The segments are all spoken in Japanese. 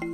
ア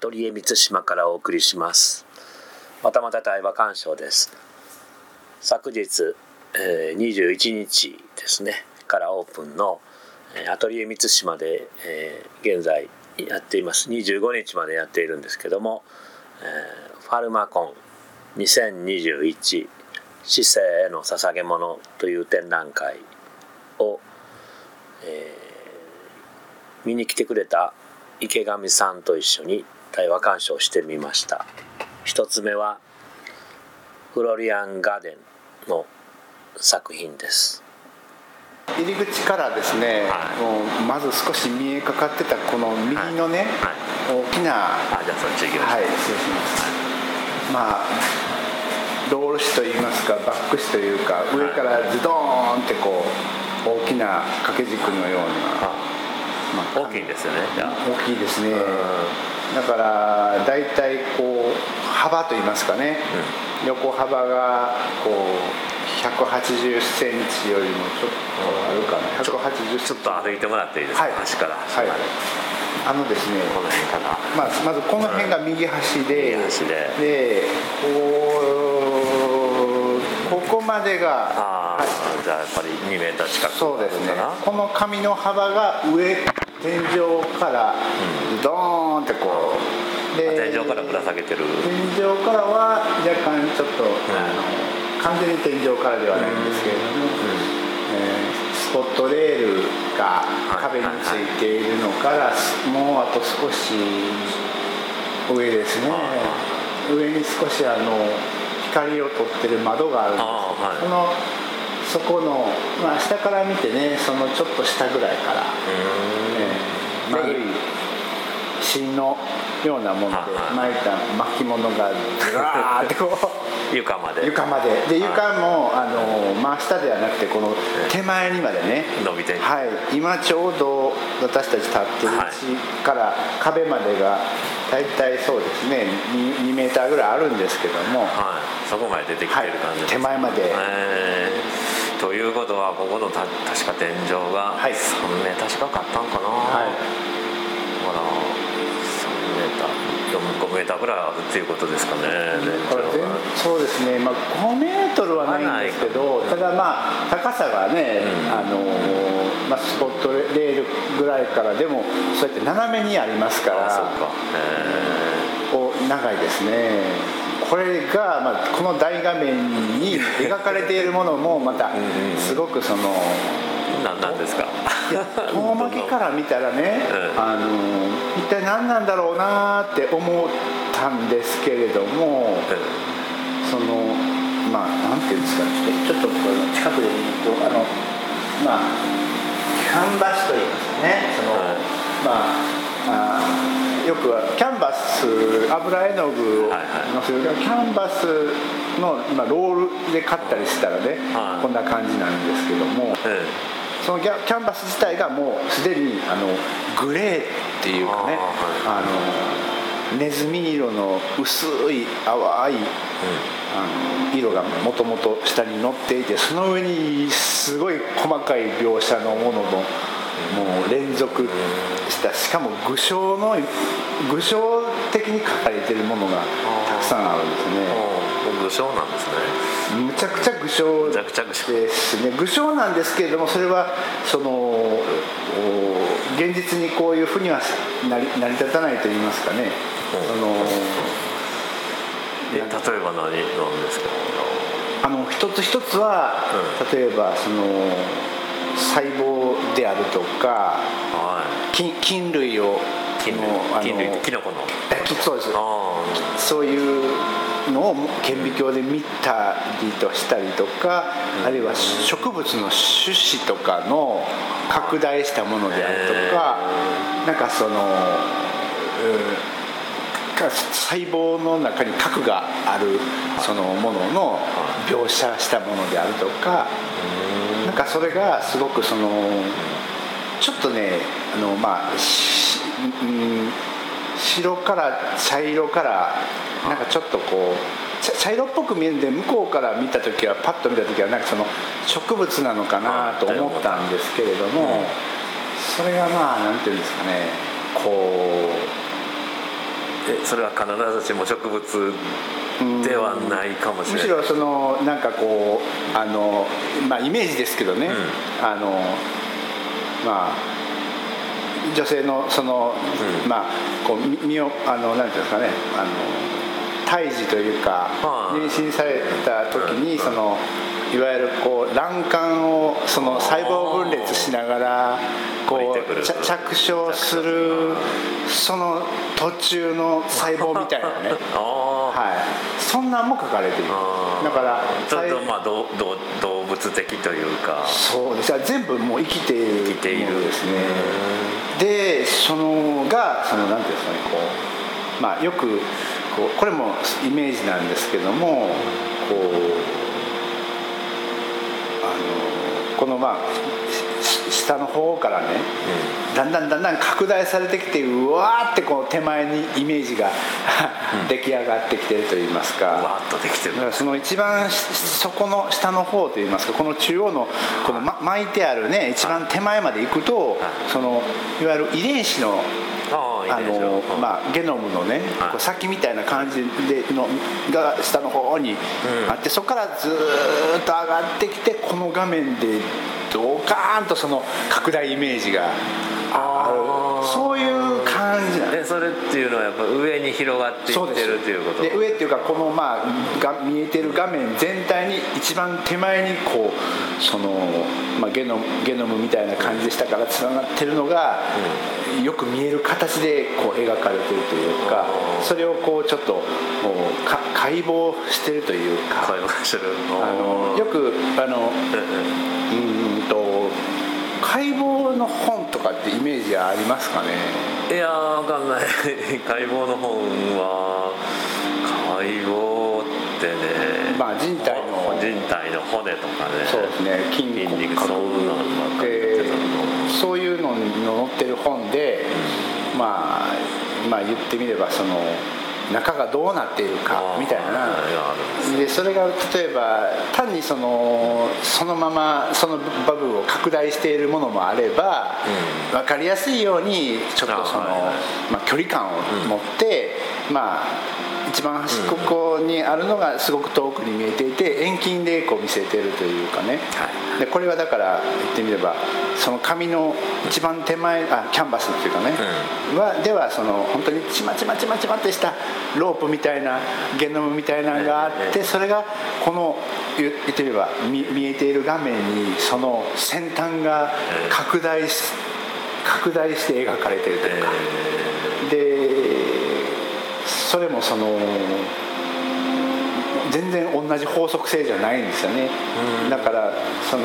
トリエ満島からお送りします。またまた対話鑑賞です。昨日、えー、21日ですね。からオープンのアトリエ満島で、えー、現在やっています。25日までやっているんですけども、え、ファルマコン2021市政への捧げ物という展覧会を、えー、見に来てくれた池上さんと一緒に対話鑑賞してみました。一つ目はフロリアン・ガーデンの作品です。入り口からですね、はい、もうまず少し見えかかってたこの右のね、はい、大きなあじゃあそっち行きまはい失礼します、まあロール紙といいますかバック紙というか上からズドーンってこう大きな掛け軸のような、まあ、大きいですよね大きいですね。だから大体こう幅といいますかね、うん、横幅がこう180センチよりもちょっとあるかな。180ちょっと歩いてもらっていいですか、はい、端から。端まで、はい、あのですねこの辺かな、まあ、まずこの辺が右端で、うん、右端で。でこここまでがああ、はい、じゃあやっぱり2メーター近くそうですね。この紙の幅が上天井からドーンってこう、で天井からぶら下げてる。天井からは若干ちょっと、うん、あの完全に天井からではないんですけれども、えー、スポットレールが壁についているのからもうあと少し上ですね。上に少しあの光を取ってる窓があるんです、そのそこの、まあ、下から見てねそのちょっと下ぐらいから、えー、丸い芯のようなもので巻いた巻物がずらーってこう床まで。床まで。で床もあの真下ではなくてこの手前にまでね。伸びてはい。今ちょうど私たち立ってる位置から壁までが大体そうですね。2, 2メーターぐらいあるんですけども、はい、そこまで出てきてる感じです、はい、手前まで、えー、ということはここのた確か天井が3メーター近かったんかな、はい5メーターぐらいあるっていうことですかね。そうですね、まあ、5メートルはないんですけどただまあ高さがね、うん、あのまあ、スポットレールぐらいからでもそうやって斜めにありますからそうか、お長いですね。これが、まあ、この大画面に描かれているものもまたすごくその何なんですか？遠巻きから見たらね、うん、あの一体何なんだろうなって思ったんですけれども、うん、そのまあなんていうんですかちょっとこの近くで見るとあのまあキャンバスといいますかねその、うん、まああよくはキャンバス油絵の具をのせる、はい。はい、キャンバスの今ロールで買ったりしたらね、はい、こんな感じなんですけども、そのキャンバス自体がもうすでにあのグレーっていうかねあのネズミ色の薄い淡い、うん、あの色がもともと下に乗っていてその上にすごい細かい描写のもののもう連続した。しかも具象の具象的に書かれてるものがたくさんあるんですね。具象なんですね。むちゃくちゃ具象ですね。具象なんですけれどもそれはその現実にこういうふうには成り成り立たないと言いますかね、その例えば何なんですか？あの一つ一つは、うん、例えばその細胞であるとか、はい、菌菌類を菌類キノコのそうです。そういうのを顕微鏡で見たりとしたりとか、あるいは植物の種子とかの拡大したものであるとか、なんかその、細胞の中に核があるそのものの描写したものであるとか、なんかそれがすごくそのちょっとねあのまあ白から茶色からなんかちょっとこう茶色っぽく見えるんで向こうから見た時はパッと見た時はなんかその植物なのかなと思ったんですけれども、それがまあなんていうんですかねこうえそれは必ずしも植物ではないかもしれない。むしろそのなんかこうあのまあイメージですけどね、うん、あのまあ女性のその、うん、まあこう身をあのなんていうんですかねあの胎児というか妊娠された時にそのいわゆるこう卵管をその細胞分裂しながらこう着床するその途中の細胞みたいなね。はい。そんなんも書かれている。だからちょっとまあ動動物的というか。そうです。全部もう生きている生きている。ですねでそのがそのなんていうんですかねこうまあよくこうこれもイメージなんですけどもこうこのまあ下の方からね、うん、だんだんだんだん拡大されてきてうわーってこう手前にイメージが出来上がってきてるといいますか、わーっとできてる。その一番そこの下の方といいますかこの中央のこの、ま、巻いてあるね一番手前まで行くとそのいわゆる遺伝子のあのまあ、ゲノムのね、こう先みたいな感じでのが下の方にあって、そこからずっと上がってきてこの画面でドカーンとその拡大イメージがある。そういう感じでそれっていうのはやっぱ上に広がっていってるということ。で上っていうかこのまあが見えてる画面全体に一番手前にこうその、まあ、ゲノゲノムみたいな感じでしたからつながってるのが、うん、よく見える形でこう描かれてるというかそれをこうちょっとか解剖してるというか。解剖してる。あのよくあのうんと解剖の本とかってイメージありますかね？いやわかんない。解剖の本は解剖ってね。まあ人体の。人体の骨とかね。そうですね。筋肉そうそういうのに載ってる本で、うん、まあまあ言ってみればその中がどうなっているかみたいな。でそれが例えば単にそのそのままその部分を拡大しているものもあれば、分かりやすいようにちょっとその、まあ、距離感を持って、まあ一番端っこにあるのがすごく遠くに見えていて遠近でこう見せてるというかね、でこれはだから言ってみればその紙の一番手前あキャンバスっていうかね、はではその本当にちまちまちまちまってしたロープみたいなゲノムみたいなのがあってそれがこの言ってみれば見見えている画面にその先端が拡大し拡大して描かれてるというか。でそれもその全然同じ法則性じゃないんですよね、だからその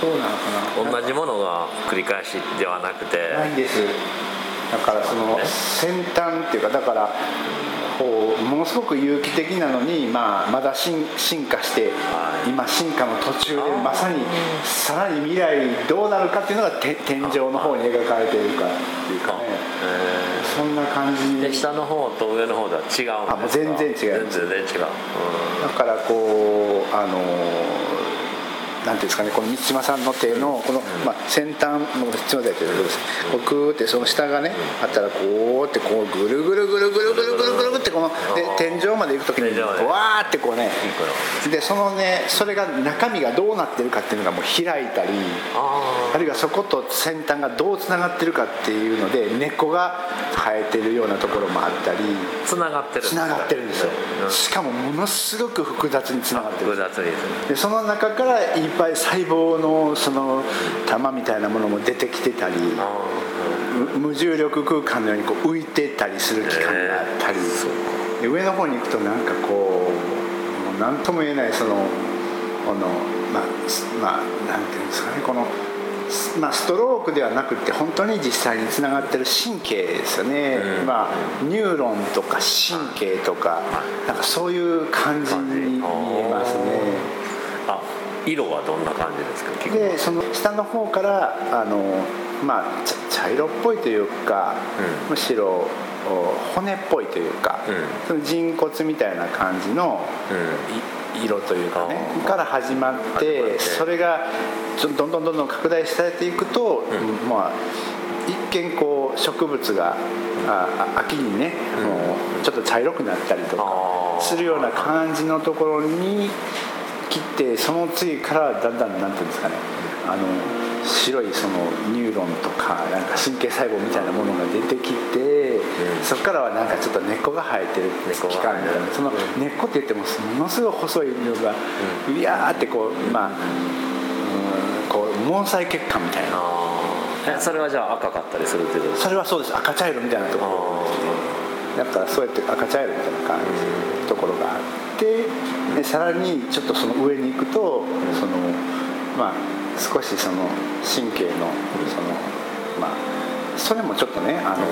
どうなのかな。同じものが繰り返しではなくて。ないんです。だからその先端っていうかだからこうものすごく有機的なのに、まあ、まだ進進化して、今進化の途中でまさにさらに未来どうなるかっていうのが天井の方に描かれているかっていうかねそんな感じ。で下の方と上の方では違うんあもう全然違う。全然違う、だからこうあのていうんですかねこの満島さんの手のこの、まあ、先端のすみませんけどこうクーってその下がねあったらこうってこうぐるぐるぐるぐるぐるぐるぐるってこので天井まで行く時にわーってこうねでそのねそれが中身がどうなってるかっていうのがもう開いたりあるいはそこと先端がどうつながってるかっていうので根っこが生えてるようなところもあったりつながってるつながってるんですよ。しかもものすごく複雑につながってる複雑でその中からいっぱい細胞のその玉みたいなものも出てきてたり無重力空間のようにこう浮いてたりする期間があったり、えー、上の方に行くとなんかこうもう何とも言えないそのこのまあまあなんていうんですかね。このまあ、ストロークではなくて本当に実際につながってる神経ですよね、うん、まあ、ニューロンとか神経とかなんかそういう感じに見えますね。あ色はどんな感じですか？でその下の方からあの、まあ、茶色っぽいというか、うん、むしろ骨っぽいというか、その人骨みたいな感じの、色というかねから始まってそれがどんどんどんどん拡大されていくと、まあ一見こう植物があ秋にね、もうちょっと茶色くなったりとかするような感じのところに切ってその次からだんだんなんていうんですかねあの白いそのニューロンとかなんか神経細胞みたいなものが出てきて、うん、そこからはなんかちょっと根っこが生えてる期間みたいなその根っこって言ってもものすごい細いのがうやーってこうまあ、うん、こう毛細血管みたいな。それはじゃあ赤かったりするっていうそれはそうです。赤茶色みたいなところだからそうやって赤茶色みたいな感じのところがあってでさらにちょっとその上に行くとそのまあ少しその神経のそのまあそれもちょっとねあの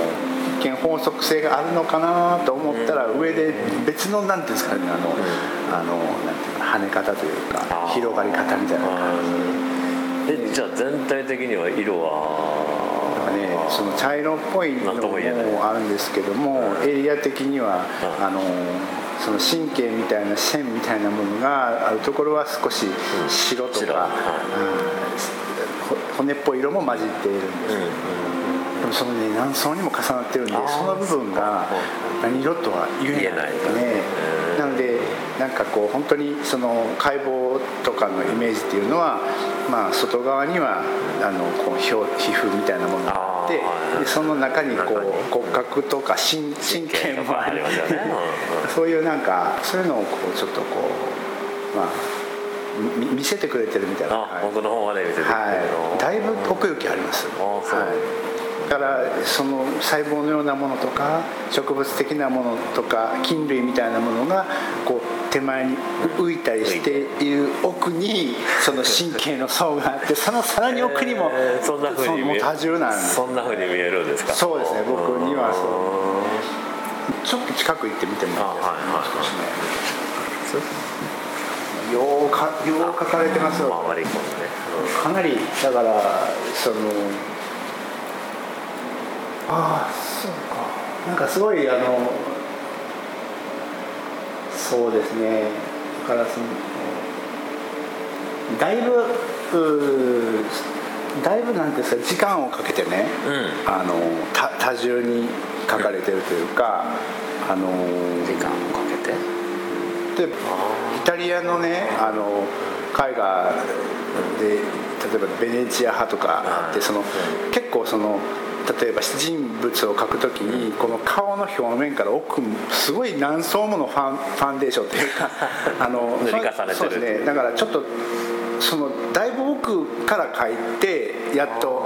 一見法則性があるのかなと思ったら上で別のなんていうんですかねあのあのなんていうか跳ね方というか広がり方みたいな感じで。じゃあ全体的には色はねその茶色っぽいのもあるんですけどもエリア的にはあのその神経みたいな線みたいなものがあるところは少し白とか、骨っぽい色も混じっているんです、でもそのね何層にも重なってるんでその部分が何色とは言えないね。なのでなんかこう本当にその解剖とかのイメージっていうのは、まあ、外側にはあのこう皮膚みたいなものがってでその中にこう骨格とか神神経もありますよね。そういうなんかそういうのをこうちょっとこうまあ見せてくれてるみたいな、僕の方はね見せてくれてる、はい、だいぶ奥行きあります、はい。からその細胞のようなものとか植物的なものとか菌類みたいなものがこう手前に浮いたりしている奥にその神経の層があってそのさらに奥にも、えー、そんなふうに多重なんそんなふうに見えるんですか？そうですね僕にはそう。ちょっと近く行ってみてもいいですか、はいはい、ね。ようかよう書かれてますよ、かなりだからそのああそうか。なんかすごいあのそうですね。だからそのだいぶだいぶなんですか時間をかけてね、うん、あの多多重に書かれてるというか、あの時間をかけて。でイタリアのねあの絵画で例えばベネチア派とかあってその結構その例えば人物を描くときにこの顔の表面から奥すごい何層ものファンファンデーションというか あの塗り重ねてる。そうですね。だからちょっとそのだいぶ奥から描いてやっと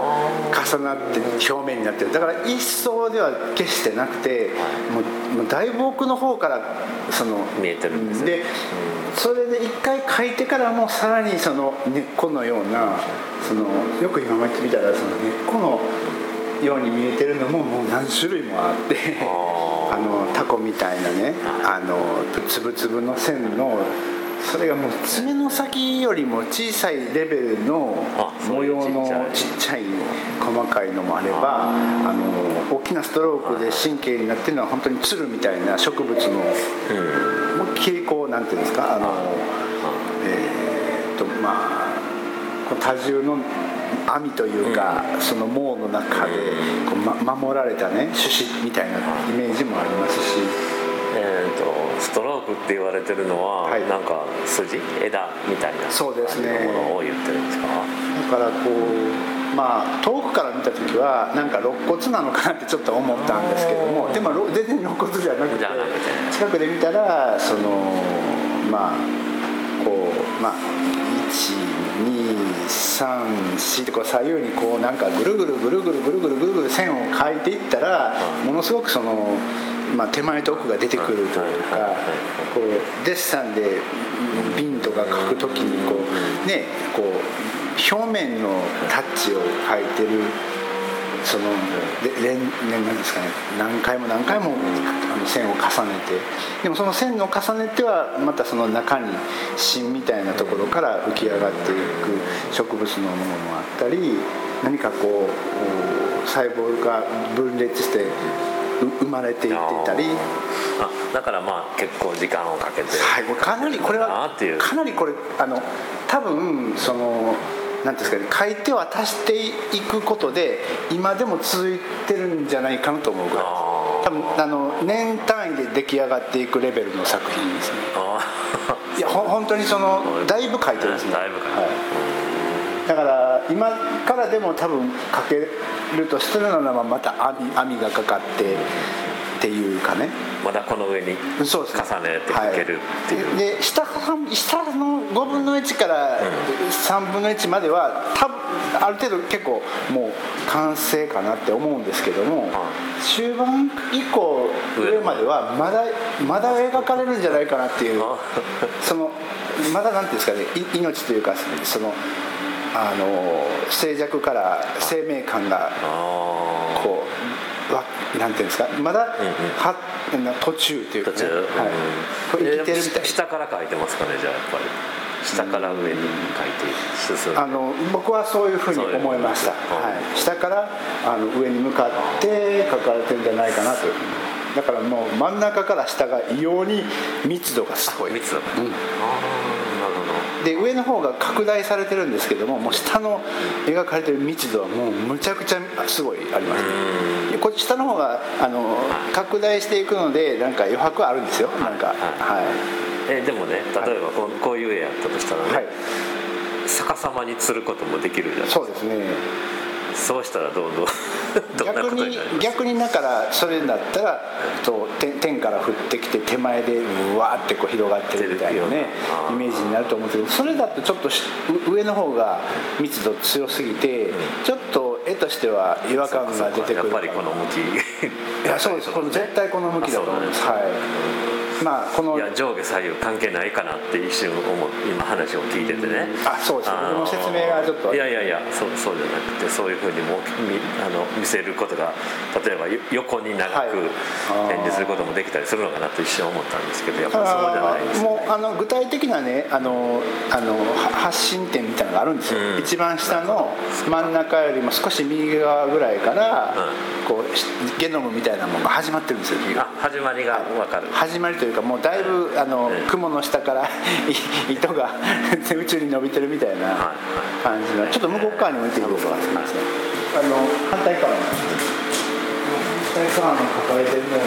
重なって表面になってる。だから一層では決してなくてもうだいぶ奥の方からその見えてるんですでそれで一回描いてからもさらにその根っこのようなそのよく今まで見たらその根っこのように見えてるのももう何種類もあってあのタコみたいなねあのつぶつぶの線のそれがもう爪の先よりも小さいレベルの模様のちっちゃい。細かいのもあればあの大きなストロークで神経になってるのは本当につるみたいな植物の思いっきりこうなんていうんですかあのえっとまあ多重の網というか、うん、その網の中でこう、ま、守られたね種子みたいなイメージもありますし。えーと、ストロークって言われてるのは、はい、なんか筋？枝みたいなそうですね。ものを言ってるんですか？だからこうまあ遠くから見た時はなんか肋骨なのかなってちょっと思ったんですけどもでも全然肋骨じゃなくて近くで見たらそのまあこうまあ123ってこう左右にこうなんかぐるぐるぐるぐるぐるぐるぐるぐる線を描いていったらものすごくその、まあ、手前と奥が出てくるというかこうデッサンで瓶とか描く時にこうねこう表面のタッチを描いてるその連なんですかね何回も何回もあの線を重ねてでもその線の重ねてはまたその中に芯みたいなところから浮き上がっていく植物のものもあったり何かこう細胞が分裂して生まれていってたり。あだからまあ結構時間をかけてはいかなりこれはかなりこれあの多分そのなんですかね。書いては足していくことで今でも続いてるんじゃないかなと思うぐらい。多分あの年単位で出来上がっていくレベルの作品ですね。いやほ本当にそのだいぶ書いてるんですね。だいぶ書いてる、はい。だから今からでも多分かけるとするならばまた網網がかかってっていうかね。まだこの上に重ねてかけるっていう、はい、で下下の5分の1から3分の1までは多分ある程度結構もう完成かなって思うんですけども、終盤以降上まではまだまだ描かれるんじゃないかなっていうそのまだなんていうんですかね命というかそのあの静寂から生命感がこうわなんていうんですかまだ、は途中というか、ね、途中、はい、これ生きてるみたい。下から書いてますかねじゃあやっぱり。下から上に書いて進むあの僕はそういうふうに思いました、はい、下からあの上に向かって書かれてるんじゃないかなとだからもう真ん中から下が異様に密度がすごい。密度。が、うんで上の方が拡大されてるんですけどももう下の描かれてる密度はもうむちゃくちゃすごいあります。ねこっち下の方があの拡大していくのでなんか余白はあるんですよ。なんかはい、えでもね例えばこうこういう絵やったとしたらね、はい、逆さまに釣ることもできるじゃないですか。そうですねそうしたらどうどう逆に逆にだからそれだったらと天から降ってきて手前でうわーってこう広がってるみたいなねイメージになると思うんですけどそれだとちょっと上の方が密度強すぎてちょっと絵としては違和感が出てくる。やっぱりこの向き。いやそうです。この絶対この向きだと思います。はいまあこのいや上下左右関係ないかなって一瞬思今話を聞いててね、あそうです僕の説明がちょっと。いやいやいやそうそうじゃなくてそういうふうにもみあの見せることが例えば横に長く展示することもできたりするのかなと一瞬思ったんですけどやっぱりそうじゃないです、ね、もうあの具体的なねあのあの発信点みたいなのがあるんですよ、うん、一番下の真ん中よりも少し右側ぐらいから、うん、こうゲノムみたいなものが始まってるんですよあ始まりが分かる。始まりというかもうだいぶあの雲の下から 糸が 宇宙に伸びてるみたいな感じのちょっと向こう側に向いてみるとかですね。あの反対側の反対側の抱えてるのも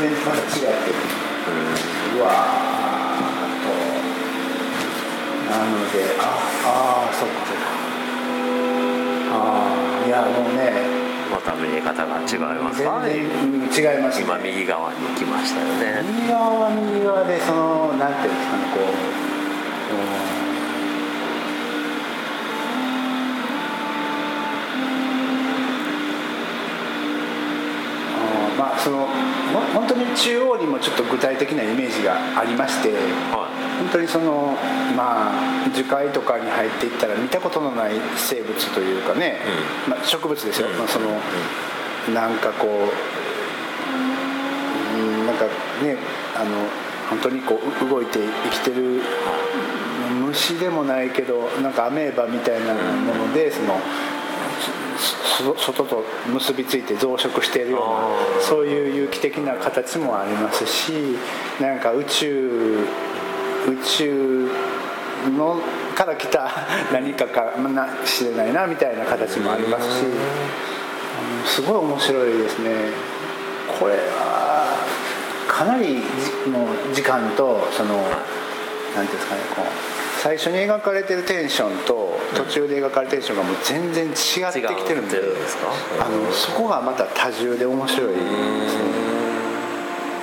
全然また違ってうわーと。なのでああそっかそっか。ああいやもうねまた見え方が違います。か全然違います、ね、今右側に来ましたよね。右側は右側でそのなんていうんですかねこう、まあその本当に中央にもちょっと具体的なイメージがありまして、はい、本当にそのまあ樹海とかに入っていったら見たことのない生物というかね、うん、まあ、植物ですよ、まあ、その、うん、なんかこう、うん、なんかねあの本当にこう動いて生きてる虫でもないけどなんかアメーバみたいなものでその。外と結びついて増殖しているようなそういう有機的な形もありますしなんか宇宙宇宙のから来た 何かかもしれないなみたいな形もありますしすごい面白いですね。これはかなりの時間とその何ていうんですかねこう最初に描かれてるテンションと途中で描かれてるテンションがもう全然違ってきてるんであのそこがまた多重で面白いですね。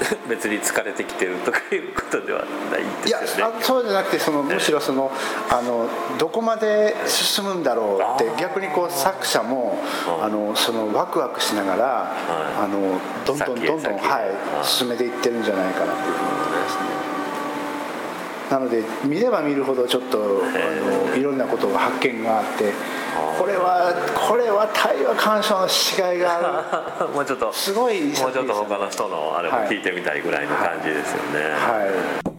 別に疲れてきてるとかいうことではないんですよね。いやそうじゃなくてそのむしろそのあのどこまで進むんだろうって逆にこう作者もあのそのワクワクしながらあのどんどんどんどんはい進めていってるんじゃないかなっていうふうに思いますね。なので見れば見るほどちょっとあのいろんなことが発見があってこれはこれは対話鑑賞のしがいがある。もうちょっとすごいもうちょっと他の人のあれも聞いてみたいぐらいの感じですよね、はい、はい